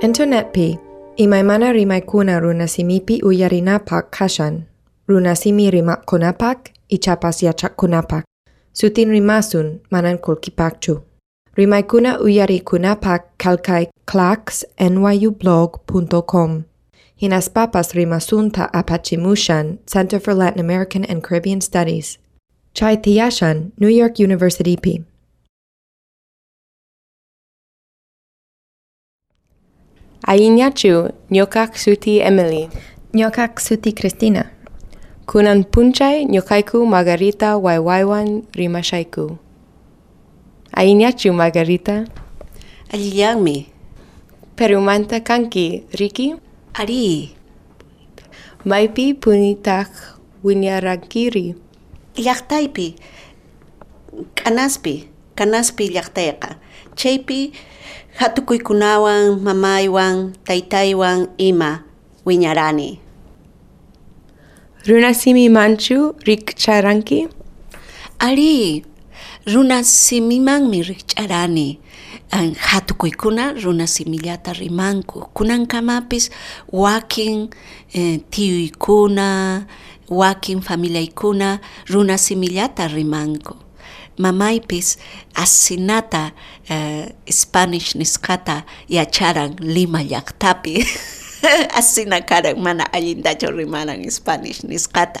Internetpi, imaymana rimaykuna runasimipi uyarinapak kashan, runasimi rimakkunapak ichapas yachakkunapak. Sutin rimasun manan kulkipakchu. Rimaykuna uyarikunapak kalkay clacks nyublog.com. Hinaspapas rimasunta apachimushan Center for Latin American and Caribbean Studies. Chai Tiyashan, New York University P. Ainyachu, nyokak suti Emily. Nyokak suti Cristina. Kunan punchay nyokaiku Margarita waiwaiwan rimashaiku. Ainyachu Margarita. Aliyangmi. Perumanta kanki, Riki. Ari. Maipi punitak winyaragiri. Llaqtaypi. K'anaspi. Kanaspi llaqtayqa. Chaypi hatukuykunawan, mamaywan, taytaywan ima wiñarani. Runasimi manchu rikcharanki. Ari, runa simimanmi rikch'arani. An hatukuykuna runa simillata rimanku. Kunankamapis wakin eh, tiyuykuna, wakin familiaykuna runa simillata rimanku. Mamaypis asinata uh, Spanish niskata yacharan Lima llaqtapi. asina karan mana allintachu rimaran Spanish niskata.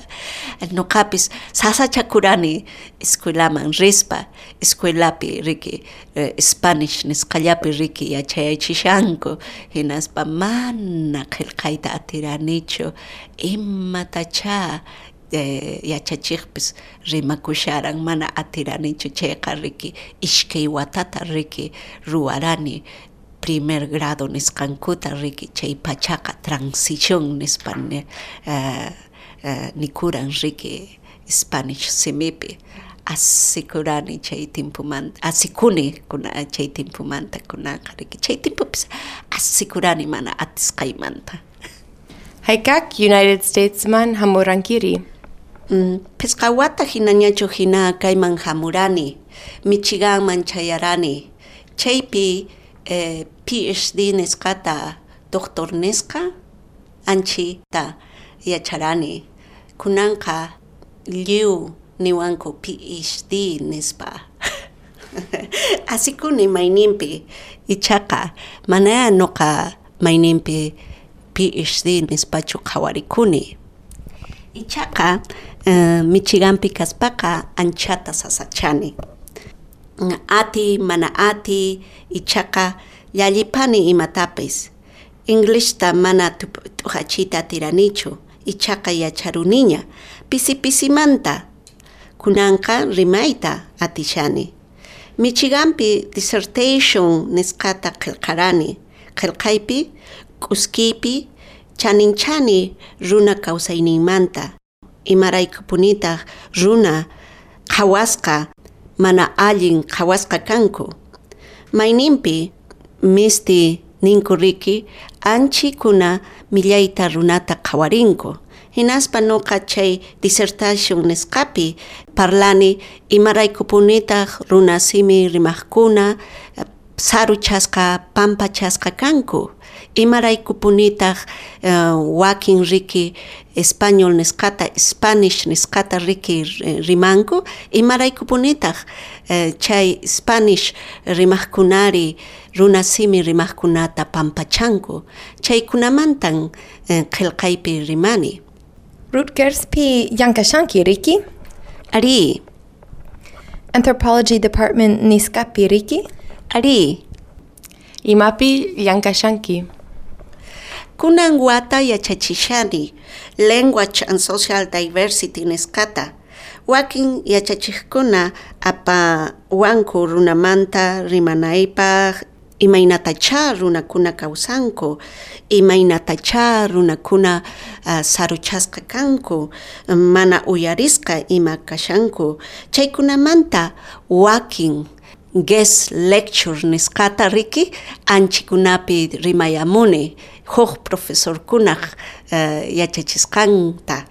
Nuqapis sasachakurani escuelaman rispa, escuelapi riki eh, Spanish nisqallapi riki yachayachishanku hinaspa mana qillqayta atiranichu imatacha eh, yachachiqpis rimakusharan mana atiranichu chayqa riki ishkay watata riki ruwarani primer grado nisqankuta riki chay pachaqa transición nispa uh, uh, nikuran riki Spanish simipi. Asikurani chay timpumanta asikuni kuna chay timpumanta kunaqa riki. Chay timpupis asikurani mana atisqaymanta. Haykak United Statesman hamurankiri. Mm, Pisqawata hinañachu hina kayman hamurani, Michiganman chayarani. Chaypi eh, PhD nisqata doctor nisqa anchita yacharani. Kunanqa lliw niwanku PhD nispa. Asikuni mayninpi ichaqa manaya noqa mayninpi PhD nispachu qhawarikuni. Ichaqa Michiganpi kaspaqa anchata sasachani. Ati mana ati ichaqa llallipani imatapis. Englishta mana tuhachita tiranichu. Ichaqa yacharuniña. Pisi pisimanta. Kunanqa rimayta atishani. Michiganpi dissertation nisqata qillqarani. Qillqaypi k'uskipi chaninchani runa kawsayninmanta imaraykupunitaq runa qhawasqa mana allin qhawasqa kanku. Mayninpi misti ninku riki anchikuna millayta runata qhawarinku hinaspa nuqa chay disertation nisqapi parlani imaraykupunitaq runa simi rimaqkuna saru chasqa pampa chasqa kanku imaraykupunitaq uh, wakin riki español nisqata spanish nisqata riki rimanku imaraykupunitaq uh, chay spanish rimaqkunari runa simi rimaqkunata pampachanku chaykunamantan uh, qillqaypi rimani Rutgerspi llankashanki Riki. ari Anthropology Department Niskapi Riki. ari Imapi llankashanki. Kunan wata yachachishani language and social diversity niskata wakin yachachiqkuna apa wanku runamanta rimanaypaq imaynatacha runakuna kawsanku imaynatacha runakuna uh, saruchasqa kanku mana uyarisqa ima kashanku chaykunamanta wakin guest lecture niskata riki anchikunapi rimayamuni huk profesorkunaq uh, yachachisqanta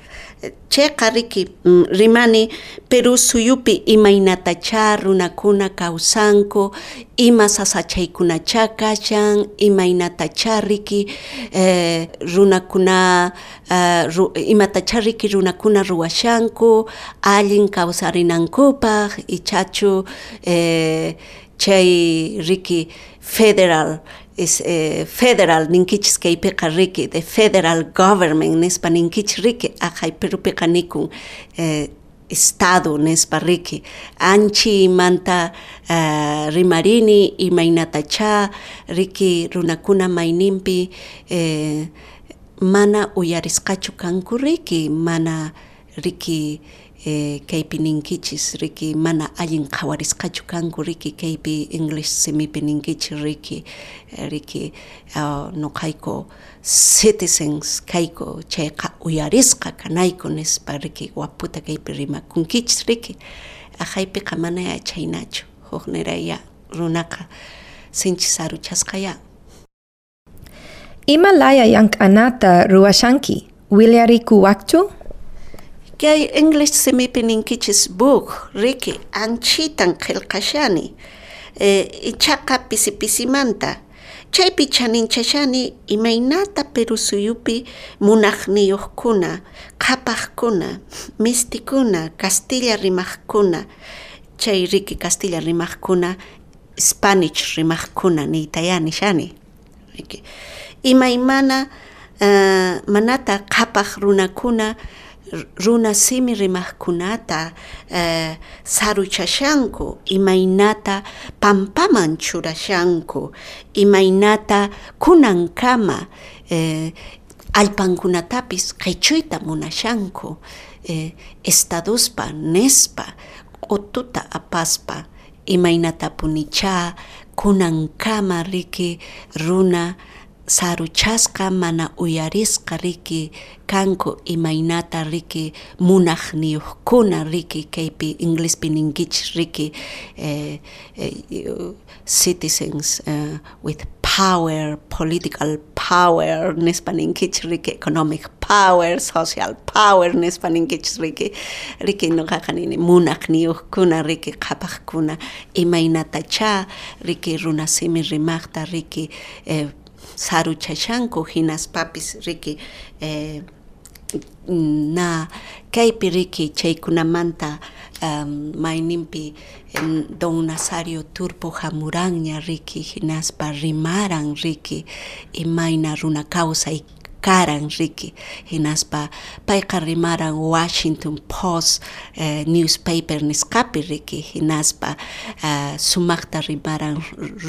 chayqa riki mm, rimani Peru suyupi imaynatacha runakuna kawsanku ima sasachaykunacha kashan imaynatacha riki eh, runakuna uh, ru, imatacha riki runakuna ruwashanku allin kawsarinankupaq ichachu eh, chay riki federal is uh, eh, federal ninkichkei pekariki, the federal government nespa ninkichriki ajay Peru pekanikun eh, estado nespa riki. Anchi manta eh, rimarini imainatacha riki runakuna mainimpi uh, mana uyariscachu kankuriki, mana riki eh, kaypi ninkichis riki mana allin qhawarisqachu kanku riki kaypi english simipi ninkichis riki eh, riki uh, nuqayku citizens kayku chayqa uyarisqa kanayku nispa riki waputa kaypi rimakunkichis riki aqhaypiqa mana yachaynachu hukniraya runaqa sinchis saruchasqaya Imalaya llank'anata ruwashanki willarikuwaqchu? Kay English simipi ninkichis book riki anchitan qillqashani eh, ichaqa pisi pisimanta chaypi chaninchashani imaynata Peru suyupi munaqniyuqkuna qhapaqkuna mistikuna Castilla rimaqkuna. Chay riki Castilla rimaqkuna Spanish rimaqkuna niytaya nishani riki. Imaymana uh, manata qhapaq runakuna runa simi rimaqkunata uh, saruchashanku imaynata pampaman churashanku imaynata kunankama uh, allpankunatapis qhichuyta munashanku eh, estaduspa nespa q'ututa apaspa imaynata punicha kunankama riki runa saruchasqa mana uyarisqa riki kanku imaynata riki munaqniyuqkuna riki kaypi inglespi ninkichis riki eh, eh, citizens uh, with power political power nispa ninkichis riki economic power social power nispa ninkichis riki riki nuqaqa nini munaqniyuqkuna riki qhapaqkuna imaynatacha riki runa simi rimaqta riki eh, saruchashanku hinaspapis riki eh, na kaypi riki chaykunamanta um, mayninpi um, don Nazario Turpo hamuranña riki hinaspa rimaran riki imayna runa kawsay karan riki hinaspa payqa rimaran Washington Post eh, newspaper nisqapi riki hinaspa uh, sumaqta rimaran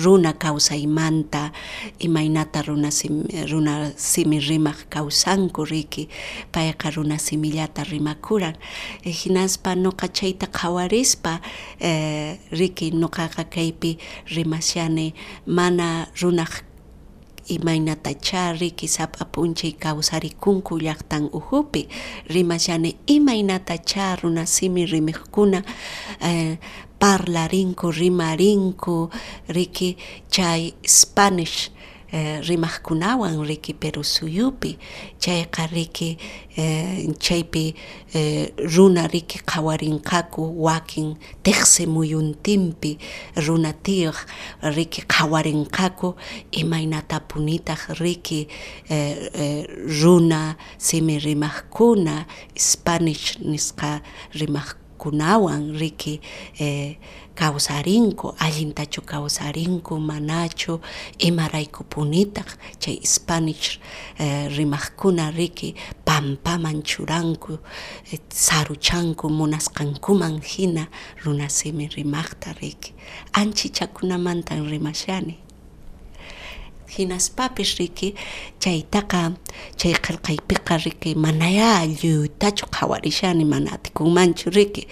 runa kawsaymanta imaynata runa simi, runa simi rimaq kawsanku riki payqa runa simillata rimakuran eh, hinaspa nuqa chayta qhawarispa eh, riki nuqaqa kaypi rimashani mana runaq imaynatacha riki sapa p'unchay kawsarikunku llaqtan uhupi rimashani imaynatacha runa simi rimiqkuna eh, parlarinku riki chay Spanish eh, rimaqkunawan riki Peru suyupi. Chayqa riki eh, chaypi eh, runa riki qhawarinqaku wakin tiqsi muyuntinpi. Runa tiyuq riki qhawarinqaku imaynatapunitaj riki runa simi rimaqkuna Spanish nisqa rimaqkunawan riki eh, kawsarinku allintachu kawsarinku manachu imarayku punitaq chay Spanish eh, riki pampaman churanku eh, saruchanku munasqankuman hina runa simi rimaqta riki. Anchichakunamantan rimashani hinaspapish riki chaytaqa chay qillqaypiqa riki manaya allutachu qhawarishani mana atikunmanchu riki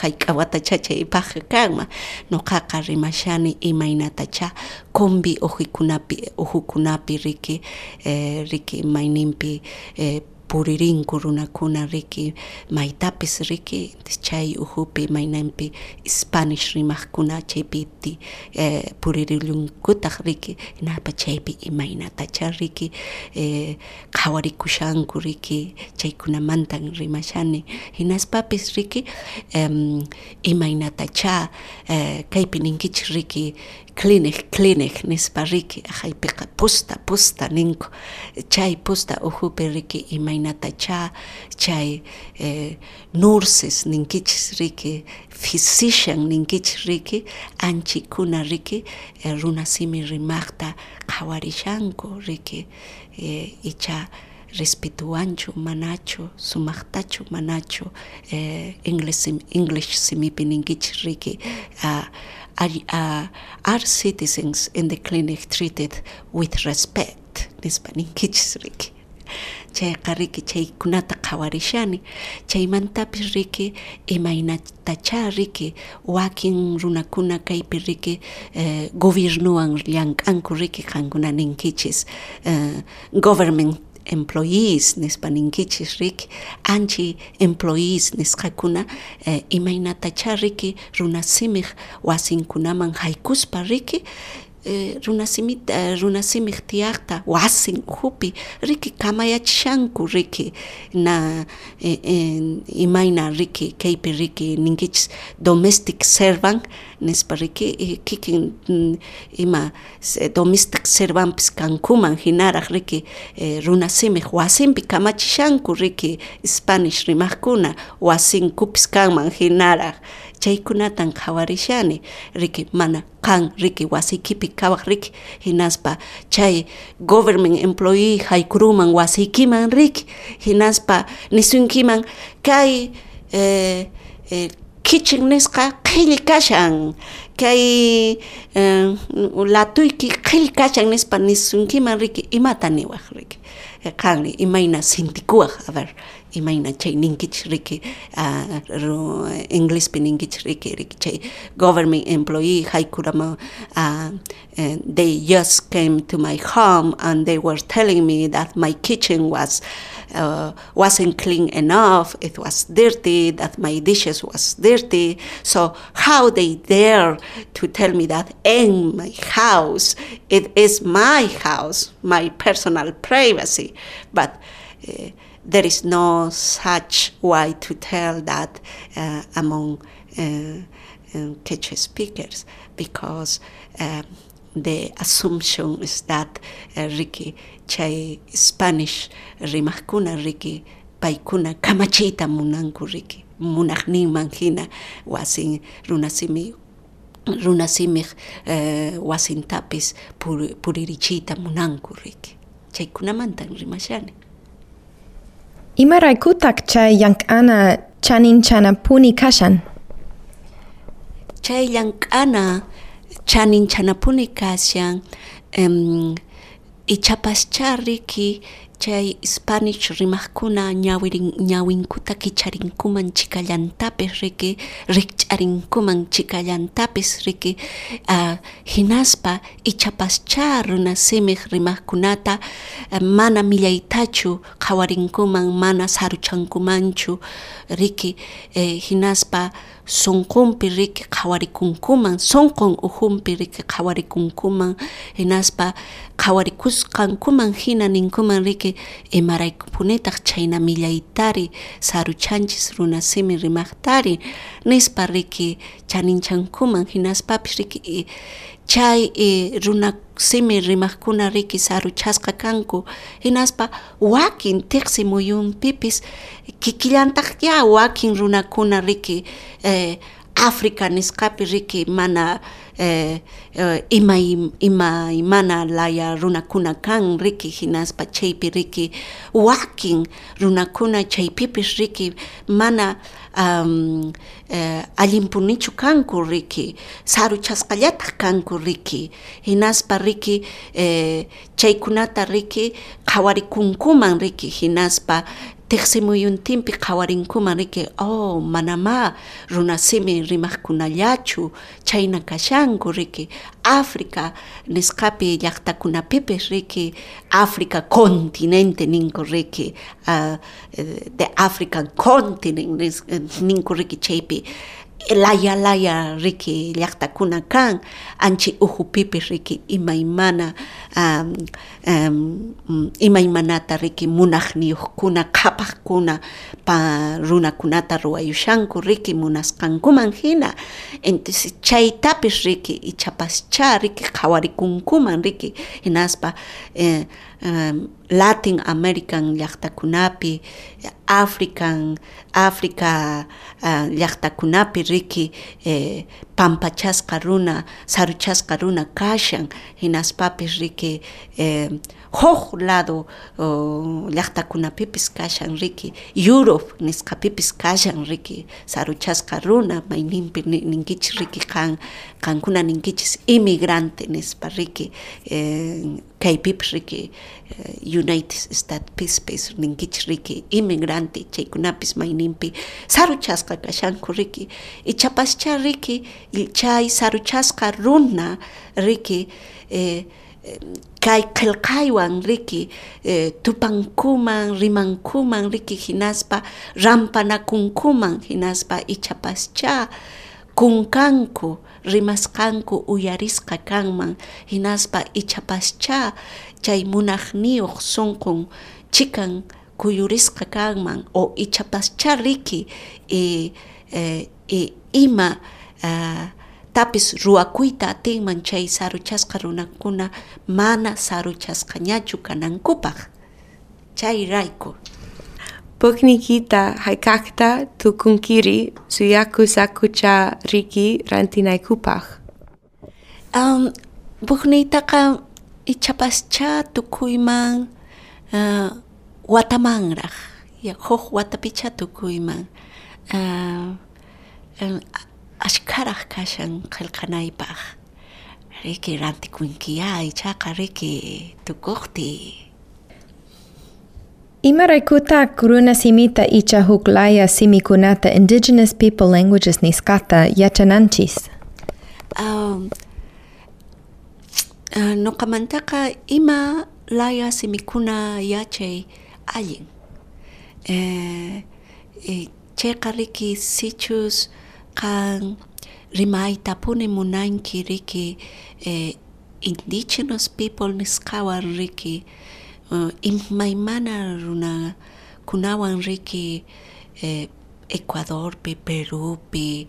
hayk'awatacha chaypaqqa kanman. Nuqaqa rimashani imaynatacha kumbi ujikunapi ujukunapi riki eh, riki mayninpi eh, puririnku runakuna riki maytapis riki chay uhupi maynanpi Spanish rimaqkuna chaypiti eh, puririllunkutaq riki hinaspa chaypi imaynatacha riki eh, qhawarikushanku riki chaykunamantan rimashani hinaspapis riki eh, imaynatacha eh, kaypi ninkichik riki clinic clinic nispa riki ajaypiqa pusta pusta ninku chay pusta ujupi riki imaynatacha chay eh, nurses ninkichis riki physician ninkichis riki anchikuna riki eh, runasimi rimaqta qhawarishanku riki eh, icha respetuanchu manachu sumaqtachu manachu eh, English, English simipi ninkichis riki uh, are, uh, are citizens in the clinic treated with respect. Nispa ninkichis riki. Chayqa riki chaykunata qhawarishani chaymantapis riki imaynatacha riki wakin runakuna kaypi riki eh, gobiernuwan llank'anku riki qankuna ninkichis eh, government employees nispa ninkichis riki anchi employees nisqakuna eh, imaynatacha riki runasimiq wasinkunaman haykuspa riki Eh, runasimihtiyakta eh, wasin hupi riki kamayachishanku riki na eh, imayna riki kaypi riki ninkichis domestic servan nispa riki kikin mm, ima domestic servanpis kankuman hinaraj riki runasimij wasinpi kamachishanku riki spanish rimajkuna wasinkupis kanman hinaraj. Chaykunatan qhawarishani riki mana qan riki wasiykipi kawaq riki hinaspa chay government employee haykuruman wasiykiman riki hinaspa nisunkiman kay eh, eh, kichin nisqa qhilli kashan kay eh, latuyki qhilli kashan nispa nisunkiman riki imata niwaq riki Eh, qanri imayna sintikuwaq a ver imayna chay ninkich uh, ru, inglespi ninkich riki chay government employee haykurama uh, and they just came to my home and they were telling me that my kitchen was uh, wasn't clean enough it was dirty that my dishes was dirty. So how they dare to tell me that in my house it is my house my personal privacy. But uh, there is no such way to tell that uh, among uh, um, Quechua speakers because um, the assumption is that uh, Ricky chay Spanish rimaqkuna Ricky paykuna kamachita munanku Ricky munaqninman hina wasin runasimi runasimij uh, wasintapis pur, puririchita munanku Ricky chaykunamantan rimashani Imaraykutaq chay llank'ana chaninchana kashan? chay llank'ana chaninchanapuni kashan um, ichapascha riki chay Spanish rimaqkuna ñawirin ñawinkuta kicharinkuman chikallantapis riki rikch'arinkuman chikallantapis riki. Uh, hinaspa ichapascha runasimiq rimaqkunata uh, mana millaytachu qhawarinkuman mana saruchankumanchu riki. Eh, hinaspa sunqunpi riki qhawarikunkuman sunqun uhunpi riki qhawarikunkuman hinaspa qhawarikusqankuman hina ninkuman riki imaraykupunitaq chayna millaytari saruchanchis runasimi rimaqtari nispa riki chaninchankuman hinaspapis riki chay runa simi rimaqkuna riki saruchasqa kanku hinaspa wakin tiqsi muyunpipis kikillantaqya wakin runakuna riki eh, Africa nisqapi riki mana eh, eh, ima ima imana laya runakuna kan riki hinaspa chaypi riki wakin runakuna chaypipis riki mana um, eh, allimpunichu kanku riki saruchasqallataq kanku riki hinaspa riki eh, chaykunata riki qhawarikunkuman riki hinaspa tiqsimuyuntinpi qhawarinkuman riki oh manama runasimi rimaqkunallachu chayna kashanku riki África nisqapi llaqtakunapipis riki África continente ninku riki uh, the African continent ninku riki chaypi laya laya riki llaqtakuna kan anchi ujupipi riki imaymana um, um, imaymanata riki munaqniyuqkuna qhapaqkuna pa runakunata ruwayushanku riki munasqankuman hina. Entonces chaytapis riki ichapascha riki qhawarikunkuman riki hinaspa eh, um, Latin American llaqtakunapi African Africa uh, riki eh, pampachasqa kashan hinaspapis riki eh, huk lado kashan riki Europe nisqapipis kashan riki saruchasqa runa mayninpi ninkichis riki kan kankuna ninkichis inmigrante nispa riki eh, kaypipis riki uh, United States pispis ninkichis riki inmigrante chaykunapis mayninpi saruchasqa kashanku riki. Ichapascha riki chay saruchasqa runa riki eh, kay qillqaywan riki eh, tupankuman rimankuman riki hinaspa rampanakunkuman hinaspa ichapascha kunkanku rimasqanku uyarisqa kanman hinaspa ichapascha chay munaqniyuq sunqun chikan kuyurisqa kanman o ichapascha riki e, e, e, ima uh, tapis ruwakuyta atinman chay saruchasqa runakuna mana saruchasqañachu kanankupaq chay rayku Puknikita haykaqta tukunkiri suyaku sakucha riki rantinaykupaq. Um, Bukniytaqa ichapascha tukuyman uh, watamanraq ya huk watapicha tukuyman uh, um, ashkaraq kashan qillqanaypaq riki rantikunkiya ichaqa riki tukuqti Imaraykuta runa simita icha huklaya simikunata indigenous people languages niskata yachananchis. um, uh, ima laya simikuna yachay allin eh, eh, chayqa riki sichus qan rimaytapuni munanki riki indigenous people nisqawan riki uh, imaymana runakunawan riki eh, Ecuadorpi, Perupi,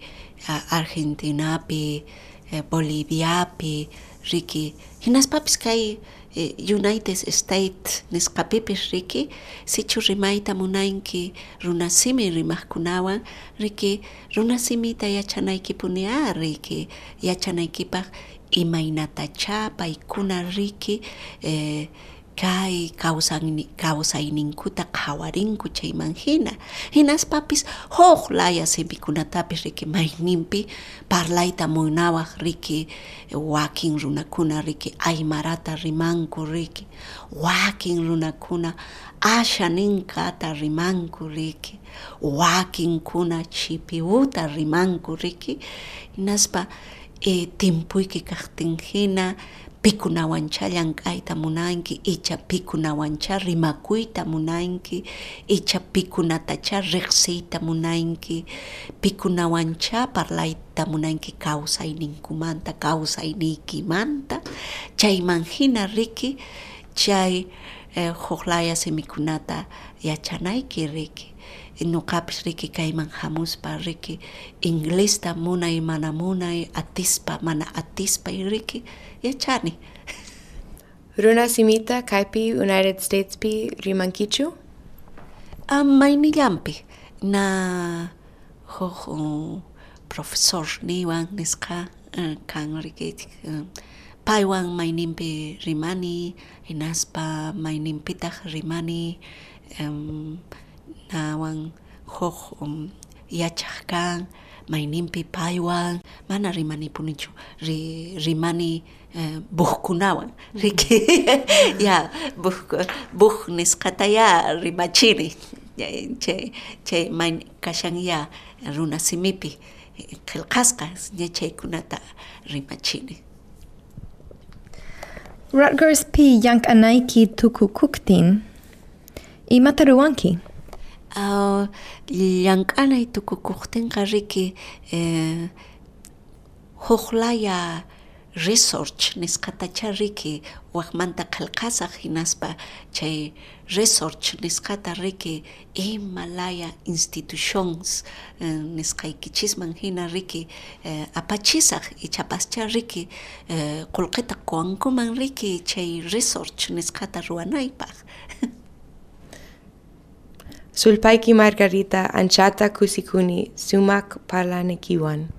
uh, Argentinapi, eh, Boliviapi, riki hinaspapis kay eh, United States nisqapipis riki sichu rimayta munanki runasimi rimaqkunawan riki runasimita yachanaykipuni a riki yachanaykipaq imaynatacha paykuna riki eh, kay kawsayni kawsayninkuta qhawarinku chayman hina. Hinaspapis huk laya simikunatapis riki mayninpi parlayta munawaq riki wakin runakuna riki aymarata rimanku riki wakin runakuna asha ninkata rimanku riki wakinkuna chipiuta rimanku riki. Hinaspa eh, timpuyki kaqtin hina pikunawancha llank'ayta munanki icha pikunawancha rimakuyta munanki icha pikunatacha riqsiyta munanki. Pikunawancha parlayta munanki kawsayninkumanta kawsayniykimanta chayman hina riki chay eh, simikunata yachanayki riki nukapis riki kai man hamus pa riki. Inglista munay mana atis pa mana atis pa riki. Yachani Runa simita kai pi United States pi rimankichu? Um, ni niyampi na ho, ho profesor niwan niska uh, kang riki uh, eh, paiwan may nimpi rimani inaspa may nimpitah rimani um, nawan huk um, yachaq kan mayninpi paywan mana rimanipunichu ri, rimani uh, buhkunawan riki ya buh, buh nisqata ya rimachini Che, che, main kashan ya runa simipi, qilqasqa, ñachaykunata rimachini. Rutgers pi yank anaiki tukukuktin. Imata ruwanki? Llank'anay tukukuqtinqa riki eh, hukllaya research nisqatacha riki waqmanta qillqasaq hinaspa chay research nisqata riki imalaya institutions eh, nisqaykichisman hina riki eh, apachisaq ichapascha riki eh, qullqita quwankuman riki chay research nisqata ruwanaypaq Sulpaiki Margarita anchata kusikuni sumak parlanikiwan.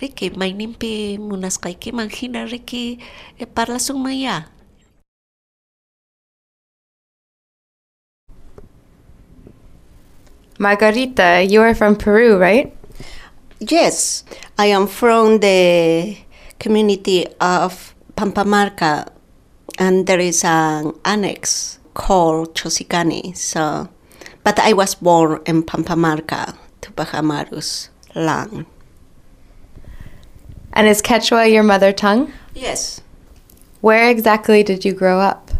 Riki, mayninpi munasqaykiman hina Riki eh, parlasunmanya. Margarita, you are from Peru, right? Yes, I am from the community of Pampamarca, and there is an annex called Chosicani. So, but I was born in Pampamarca, Tupac Amaru's land. And is Quechua your mother tongue? Yes. Where exactly did you grow up?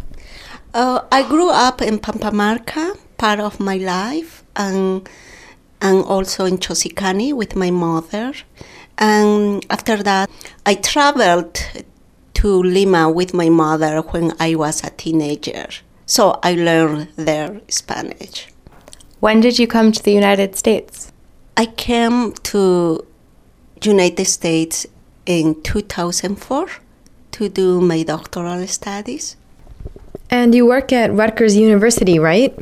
Uh, I grew up in Pampamarca, part of my life, and and also in Chosicani with my mother. And after that, I traveled to Lima with my mother when I was a teenager. So I learned there Spanish. When did you come to the United States? I came to United States in 2004 to do my doctoral studies. And you work at Rutgers University, right?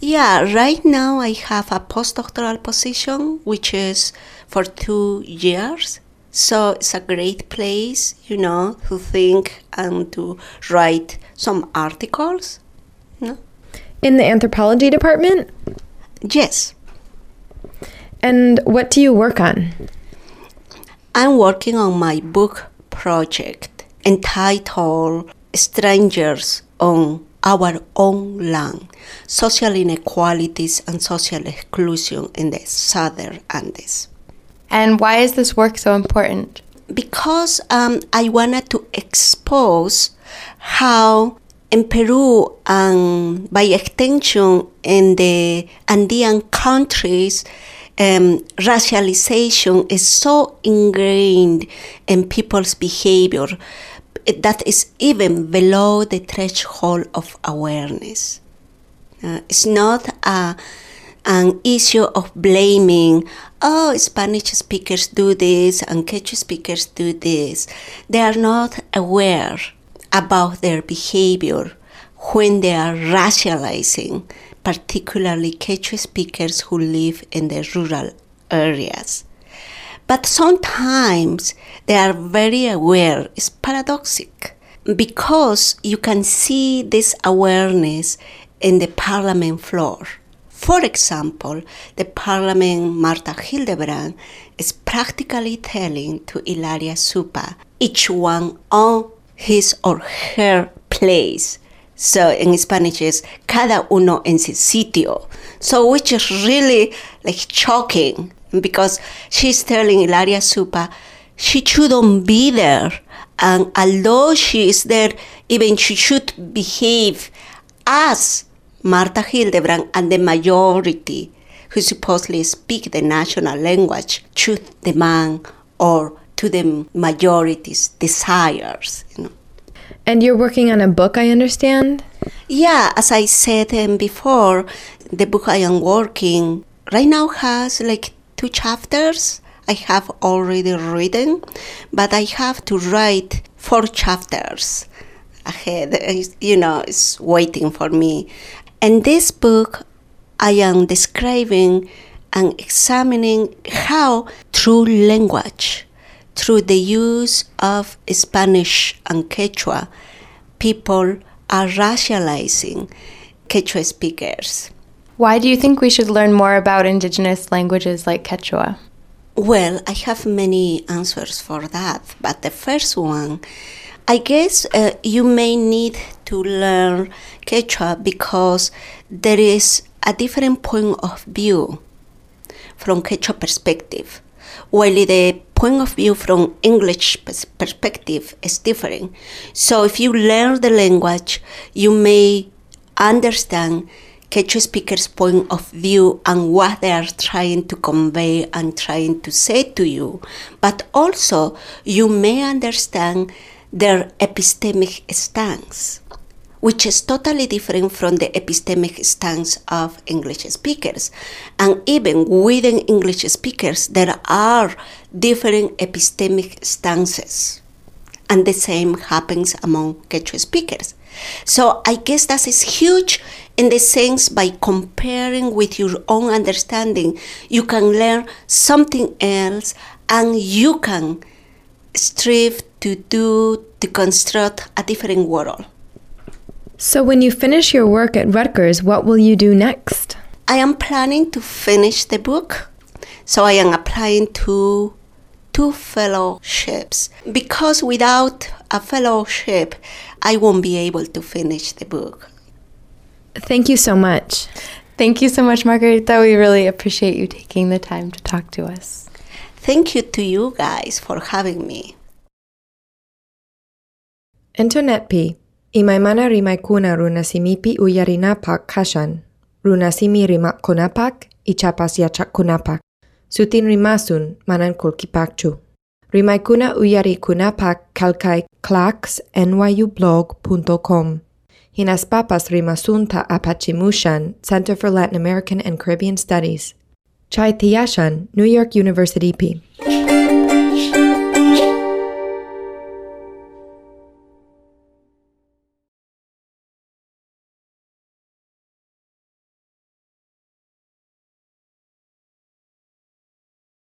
Yeah, right now I have a postdoctoral position, which is for two years. So it's a great place, you know, to think and to write some articles. No? In the anthropology department? Yes, And what do you work on? I'm working on my book project entitled Strangers on Our Own Land Social Inequalities and Social Exclusion in the Southern Andes. And why is this work so important? because um, I wanted to expose how in Peru and by extension in the Andean countries, um, racialization is so ingrained in people's behavior that is even below the threshold of awareness. Uh, it's not a, an issue of blaming, oh, Spanish speakers do this and Quechua speakers do this. They are not aware about their behavior when they are racializing, particularly Quechua speakers who live in the rural areas. But sometimes they are very aware. It's paradoxic because you can see this awareness in the parliament floor. For example, the parliament Martha Hildebrandt is practically telling to Hilaria Supa each one on his or her place. So in Spanish is cada uno en su sitio. So which is really like shocking because she's telling Hilaria Supa she shouldn't be there. And although she is there, even she should behave as Martha Hildebrandt and the majority who supposedly speak the national language should demand or to the majority's desires. You know. And you're working on a book, I understand? Yeah, as I said um, before, the book I am working right now has like two chapters I have already written, but I have to write four chapters ahead. It's- You know, it's waiting for me. And this book, I am describing and examining how through language, through the use of Spanish and Quechua, people are racializing Quechua speakers. Why do you think we should learn more about indigenous languages like Quechua? Well, I have many answers for that, but the first one, I guess uh, you may need to learn Quechua because there is a different point of view from Quechua perspective, while the point of view from English perspective is different. So if you learn the language, you may understand Quechua speakers' point of view and what they are trying to convey and trying to say to you. But also, you may understand their epistemic stance, which is totally different from the epistemic stance of English speakers. And even within English speakers, there are different epistemic stances. And the same happens among Quechua speakers. So I guess that is huge in the sense by comparing with your own understanding, you can learn something else and you can strive to do, to construct a different world. So, when you finish your work at Rutgers, what will you do next? I am planning to finish the book, so I am applying to two fellowships because without a fellowship, I won't be able to finish the book. Thank you so much. Thank you so much, Margarita. We really appreciate you taking the time to talk to us. Thank you to you guys for having me. Internet pi. Imaimana rimai kuna runasimipi uyarinapak kashan. Runasimi rimak kunapak, ichapas yachak kunapak. Sutin rimasun manan kulkipakchu. Rimai kuna uyari kunapak kalkai clax nyublog.com. Hinas papas rimasunta apachimushan, Center for Latin American and Caribbean Studies. Chai Tiyashan, New York University P.